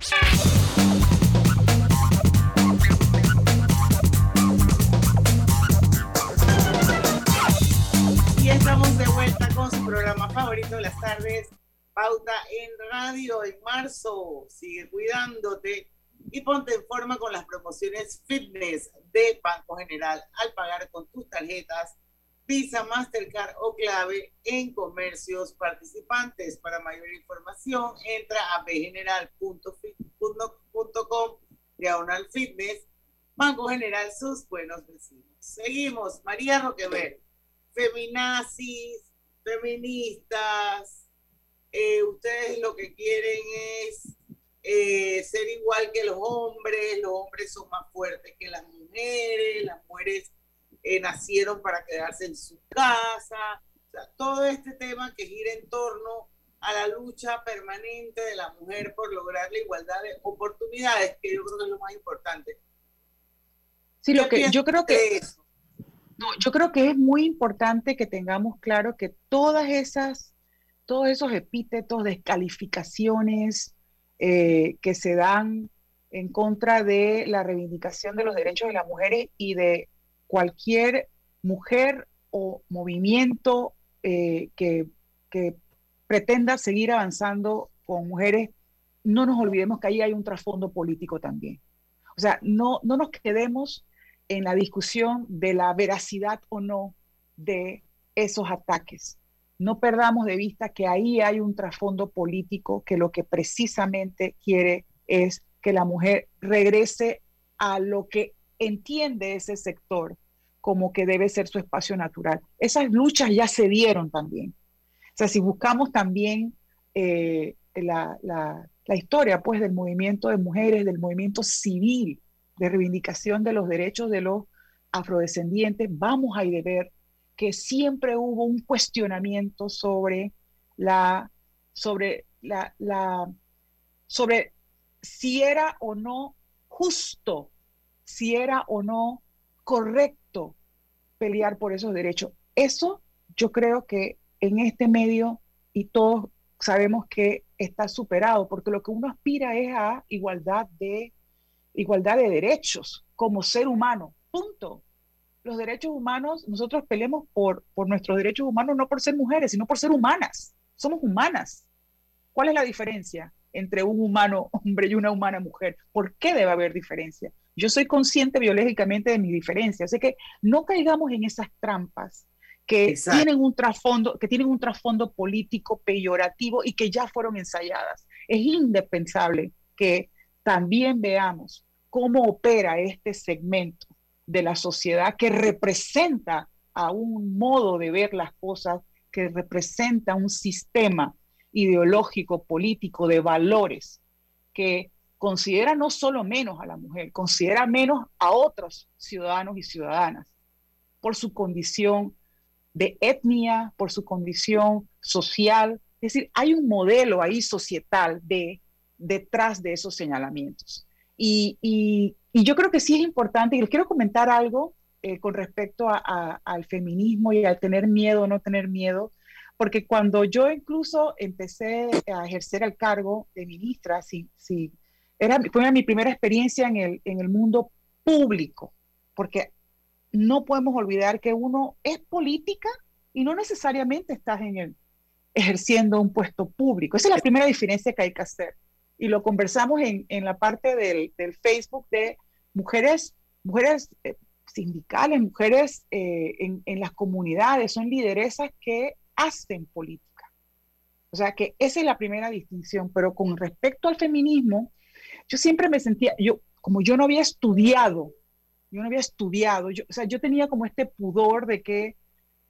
Y estamos de vuelta con su programa favorito de las tardes, Pauta en Radio en marzo. Sigue cuidándote y ponte en forma con las promociones fitness de Banco General al pagar con tus tarjetas Visa, Mastercard o clave en comercios participantes. Para mayor información, entra a bgeneral.com diagonal fitness. Banco General, sus buenos vecinos. Seguimos. María Roquever, feminazis, feministas, eh, ustedes lo que quieren es eh, ser igual que los hombres, los hombres son más fuertes que las mujeres, las mujeres eh, nacieron para quedarse en su casa, o sea, todo este tema que gira en torno a la lucha permanente de la mujer por lograr la igualdad de oportunidades, que yo creo que es lo más importante.
Sí, lo que yo creo que no, yo creo que es muy importante que tengamos claro que todas esas, todos esos epítetos, descalificaciones eh, que se dan en contra de la reivindicación de los derechos de las mujeres y de cualquier mujer o movimiento eh, que, pretenda seguir avanzando con mujeres, no nos olvidemos que ahí hay un trasfondo político también. O sea, no, no nos quedemos en la discusión de la veracidad o no de esos ataques. No perdamos de vista que ahí hay un trasfondo político que lo que precisamente quiere es que la mujer regrese a lo que entiende ese sector como que debe ser su espacio natural. Esas luchas ya se dieron también. O sea, si buscamos también eh, la, historia pues, del movimiento de mujeres, del movimiento civil de reivindicación de los derechos de los afrodescendientes, vamos a ir ver que siempre hubo un cuestionamiento sobre la, sobre la, la, sobre si era o no justo si era o no correcto pelear por esos derechos. Eso yo creo que en este medio y todos sabemos que está superado, porque lo que uno aspira es a igualdad de, igualdad de derechos como ser humano, punto. Los derechos humanos, nosotros peleamos por, por nuestros derechos humanos no por ser mujeres, sino por ser humanas. Somos humanas. ¿Cuál es la diferencia entre un humano hombre y una humana mujer? ¿Por qué debe haber diferencia? Yo soy consciente biológicamente de mi diferencia, así que no caigamos en esas trampas que tienen un trasfondo, que tienen un trasfondo político peyorativo y que ya fueron ensayadas. Es indispensable que también veamos cómo opera este segmento de la sociedad que representa a un modo de ver las cosas, que representa un sistema ideológico, político, de valores que considera no solo menos a la mujer, considera menos a otros ciudadanos y ciudadanas por su condición de etnia, por su condición social. Es decir, hay un modelo ahí societal de detrás de esos señalamientos. Y, yo creo que sí es importante, y les quiero comentar algo eh, con respecto al feminismo y al tener miedo o no tener miedo, porque cuando yo incluso empecé a ejercer el cargo de ministra, sí, era, fue mi primera experiencia en el, en el mundo público, porque no podemos olvidar que uno es política y no necesariamente estás en el, ejerciendo un puesto público. Esa es la primera diferencia que hay que hacer. Y lo conversamos en, en la parte del, del, Facebook de mujeres, mujeres eh, sindicales, mujeres eh, en, en las comunidades, son lideresas que hacen política. O sea que esa es la primera distinción, pero con respecto al feminismo, yo siempre me sentía, yo, como yo no había estudiado, yo no había estudiado, yo, o sea, yo tenía como este pudor de que,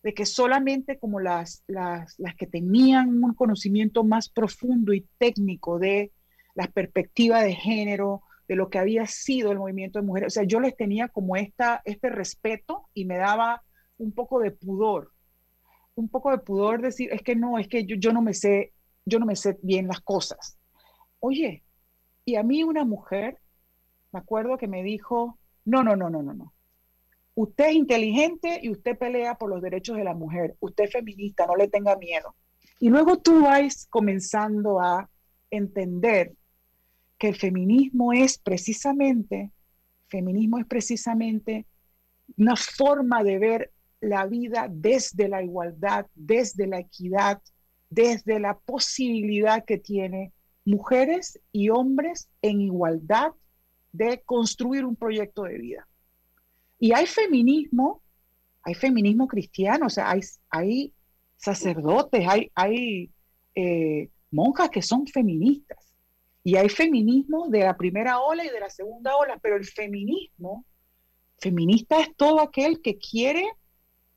de que solamente como las, las, las que tenían un conocimiento más profundo y técnico de la perspectiva de género, de lo que había sido el movimiento de mujeres, o sea, yo les tenía como esta, este respeto y me daba un poco de pudor, un poco de pudor decir, es que no, es que yo, yo no me sé, yo no me sé bien las cosas. Oye, y a mí una mujer, me acuerdo que me dijo, no, no, no, no, no, no. Usted es inteligente y usted pelea por los derechos de la mujer. Usted es feminista, no le tenga miedo. Y luego tú vas comenzando a entender que el feminismo es precisamente, feminismo es precisamente una forma de ver la vida desde la igualdad, desde la equidad, desde la posibilidad que tiene mujeres y hombres en igualdad de construir un proyecto de vida. Y hay feminismo, hay feminismo cristiano, o sea, hay, hay sacerdotes, hay, hay eh, monjas que son feministas. Y hay feminismo de la primera ola y de la segunda ola, pero el feminismo, feminista es todo aquel que quiere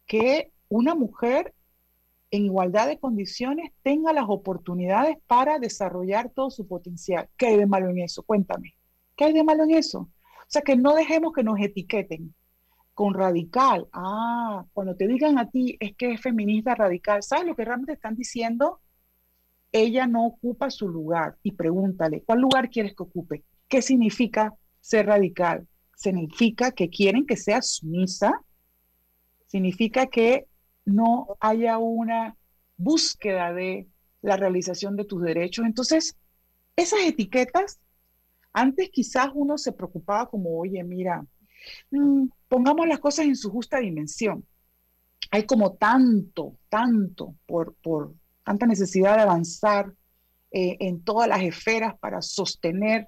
que una mujer en igualdad de condiciones tenga las oportunidades para desarrollar todo su potencial. ¿Qué hay de malo en eso? Cuéntame. ¿Qué hay de malo en eso? O sea, que no dejemos que nos etiqueten con radical. Ah, cuando te digan a ti es que es feminista radical, ¿sabes lo que realmente están diciendo? Ella no ocupa su lugar y pregúntale, ¿cuál lugar quieres que ocupe? ¿Qué significa ser radical? Significa que quieren que sea sumisa, significa que no haya una búsqueda de la realización de tus derechos. Entonces, esas etiquetas, antes quizás uno se preocupaba como, oye, mira, mm, pongamos las cosas en su justa dimensión. Hay como tanto, tanto, por, por tanta necesidad de avanzar eh, en todas las esferas para sostener,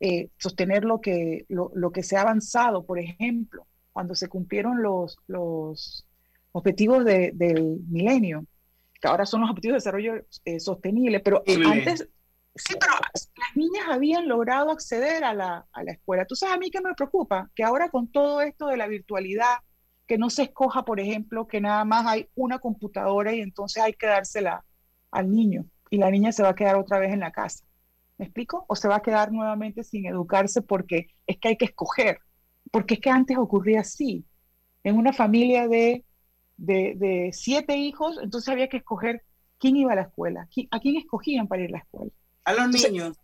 eh, sostener lo que, lo, que se ha avanzado. Por ejemplo, cuando se cumplieron los, los objetivos del milenio, que ahora son los objetivos de desarrollo eh, sostenible, pero antes, sí, pero las niñas habían logrado acceder a la, a la escuela. Tú sabes, a mí que me preocupa, que ahora con todo esto de la virtualidad, que no se escoja, por ejemplo, que nada más hay una computadora y entonces hay que dársela al niño y la niña se va a quedar otra vez en la casa. ¿Me explico? O se va a quedar nuevamente sin educarse porque es que hay que escoger, porque es que antes ocurría así. En una familia de de, siete hijos, entonces había que escoger quién iba a la escuela, a quién escogían para ir a la escuela.
A los niños.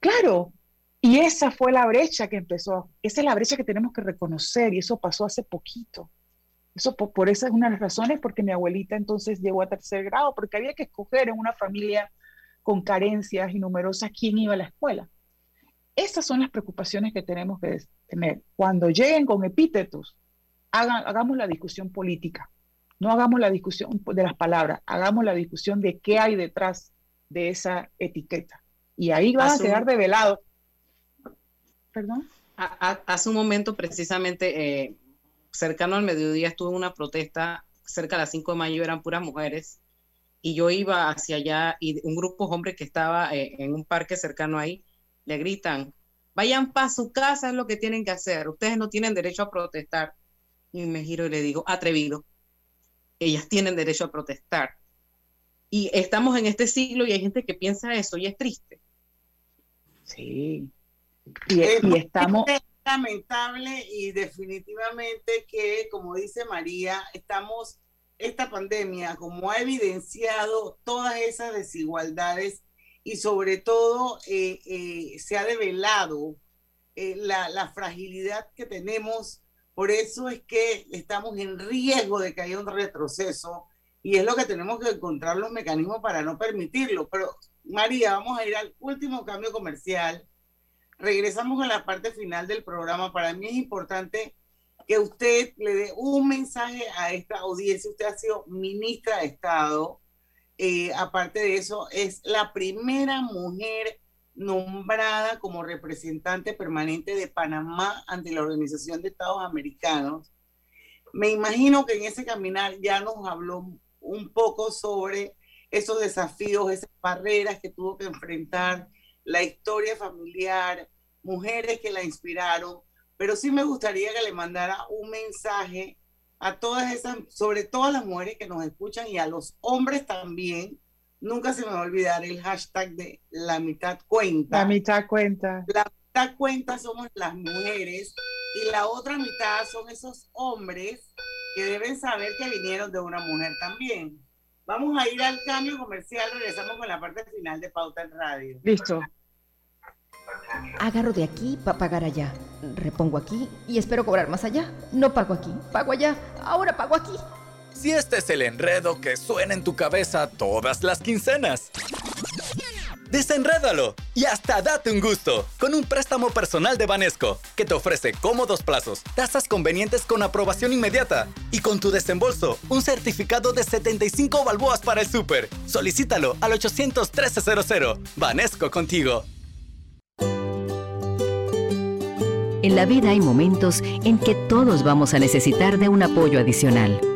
Claro, y esa fue la brecha que empezó, esa es la brecha que tenemos que reconocer y eso pasó hace poquito. Eso por, por esa es una de las razones porque mi abuelita entonces llegó a tercer grado, porque había que escoger en una familia con carencias y numerosas quién iba a la escuela. Esas son las preocupaciones que tenemos que tener. Cuando lleguen con epítetos, hagamos la discusión política. No hagamos la discusión de las palabras, hagamos la discusión de qué hay detrás de esa etiqueta. Y ahí va a quedar revelado.
¿Perdón? hace un momento, precisamente, eh, cercano al mediodía, estuve en una protesta cerca de las 5 de mayo, eran puras mujeres, y yo iba hacia allá y un grupo de hombres que estaba eh, en un parque cercano ahí, le gritan, vayan para su casa, es lo que tienen que hacer, ustedes no tienen derecho a protestar. Y me giro y le digo, atrevido ellas tienen derecho a protestar. Y estamos en este siglo y hay gente que piensa eso y es triste.
Sí.
Y, estamos... lamentable y definitivamente que, como dice María, estamos, esta pandemia, como ha evidenciado todas esas desigualdades y sobre todo eh, eh, se ha develado eh, la, la, fragilidad que tenemos. Por eso es que estamos en riesgo de que haya un retroceso y es lo que tenemos que encontrar los mecanismos para no permitirlo. Pero María, vamos a ir al último cambio comercial. Regresamos a la parte final del programa. Para mí es importante que usted le dé un mensaje a esta audiencia. Usted ha sido ministra de Estado. Eh, aparte de eso, es la primera mujer nombrada como representante permanente de Panamá ante la Organización de Estados Americanos. Me imagino que en ese caminar ya nos habló un poco sobre esos desafíos, esas barreras que tuvo que enfrentar, la historia familiar, mujeres que la inspiraron, pero sí me gustaría que le mandara un mensaje a todas esas, sobre todo a las mujeres que nos escuchan y a los hombres también. Nunca se me va a olvidar el hashtag de la mitad cuenta.
La mitad cuenta.
La mitad cuenta somos las mujeres y la otra mitad son esos hombres que deben saber que vinieron de una mujer también. Vamos a ir al cambio comercial, regresamos con la parte final de Pauta en Radio.
Listo.
Agarro de aquí para pagar allá. Repongo aquí y espero cobrar más allá. No pago aquí, pago allá. Ahora pago aquí.
Si este es el enredo que suena en tu cabeza todas las quincenas. Desenrédalo y hasta date un gusto con un préstamo personal de Banesco que te ofrece cómodos plazos, tasas convenientes con aprobación inmediata y con tu desembolso un certificado de 75 balboas para el súper. Solicítalo al 800 1300. Banesco contigo.
En la vida hay momentos en que todos vamos a necesitar de un apoyo adicional.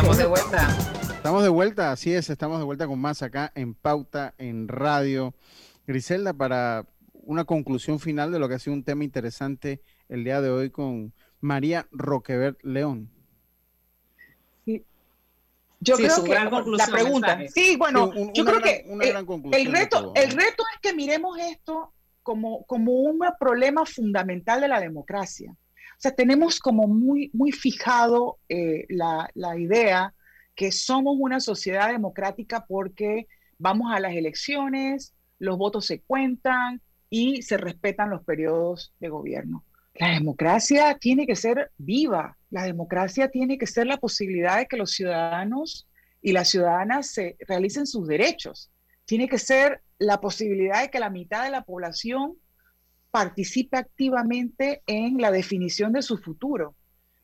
Estamos de vuelta.
Estamos de vuelta, así es, estamos de vuelta con más acá en Pauta en Radio. Griselda, para una conclusión final de lo que ha sido un tema interesante el día de hoy con María Roquebert León.
Yo
Sí,
creo que
gran
la pregunta,
mensaje.
sí, bueno,
Sí, un-
yo creo
gran-
que
una
eh,
gran conclusión
el reto,
todo.
el reto es que miremos esto como, como un problema fundamental de la democracia. O sea, tenemos como muy, muy fijado eh, la, la idea que somos una sociedad democrática porque vamos a las elecciones, los votos se cuentan y se respetan los periodos de gobierno. La democracia tiene que ser viva, la democracia tiene que ser la posibilidad de que los ciudadanos y las ciudadanas se realicen sus derechos. Tiene que ser la posibilidad de que la mitad de la población participe activamente en la definición de su futuro.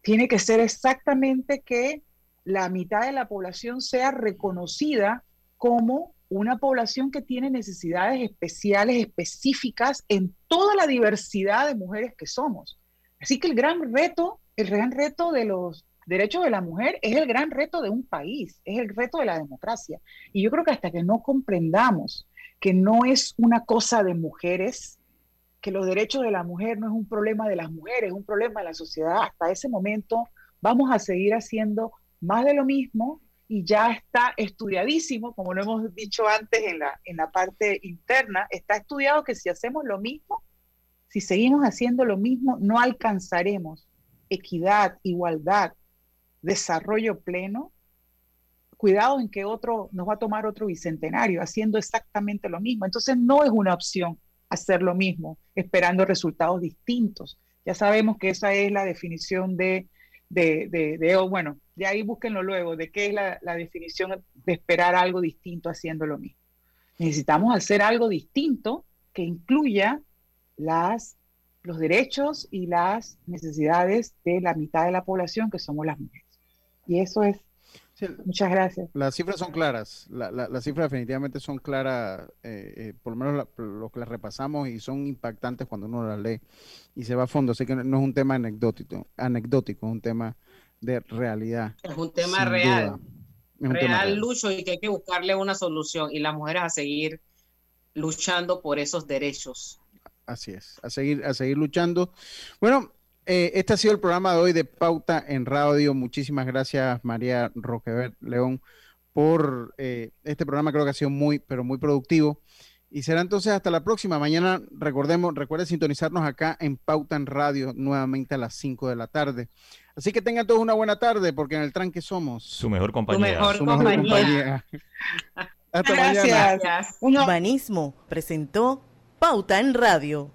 Tiene que ser exactamente que la mitad de la población sea reconocida como una población que tiene necesidades especiales, específicas en toda la diversidad de mujeres que somos. Así que el gran reto, el gran reto de los derechos de la mujer es el gran reto de un país, es el reto de la democracia. Y yo creo que hasta que no comprendamos que no es una cosa de mujeres, que los derechos de la mujer no es un problema de las mujeres, es un problema de la sociedad, hasta ese momento vamos a seguir haciendo más de lo mismo y ya está estudiadísimo, como lo hemos dicho antes en la, en la parte interna, está estudiado que si hacemos lo mismo, si seguimos haciendo lo mismo, no alcanzaremos equidad, igualdad, desarrollo pleno. Cuidado en que otro nos va a tomar otro bicentenario haciendo exactamente lo mismo. Entonces no es una opción hacer lo mismo, esperando resultados distintos. Ya sabemos que esa es la definición de, de, de, oh, bueno, de ahí búsquenlo luego, de qué es la, la definición de esperar algo distinto haciendo lo mismo. Necesitamos hacer algo distinto que incluya las, los derechos y las necesidades de la mitad de la población que somos las mujeres. Y eso es Muchas gracias.
Las cifras son claras, la, la, las cifras definitivamente son claras, eh, eh, por lo menos lo que las repasamos y son impactantes cuando uno las lee y se va a fondo. Así que no es un tema anecdótico, anecdótico es un tema de realidad.
Es un tema real, real, Lucho, y que hay que buscarle una solución y las mujeres a seguir luchando por esos derechos.
Así es, a seguir, a seguir luchando. Bueno, eh, este ha sido el programa de hoy de Pauta en Radio. Muchísimas gracias, María Roquebert León, por eh, este programa. Creo que ha sido muy, pero muy productivo. Y será entonces hasta la próxima. Mañana, recordemos, recuerde sintonizarnos acá en Pauta en Radio nuevamente a las 5 de la tarde. Así que tengan todos una buena tarde, porque en el tranque somos
su mejor compañía.
Su mejor compañía. (laughs)
hasta
Gracias.
mañana.
Urbanismo presentó Pauta en Radio.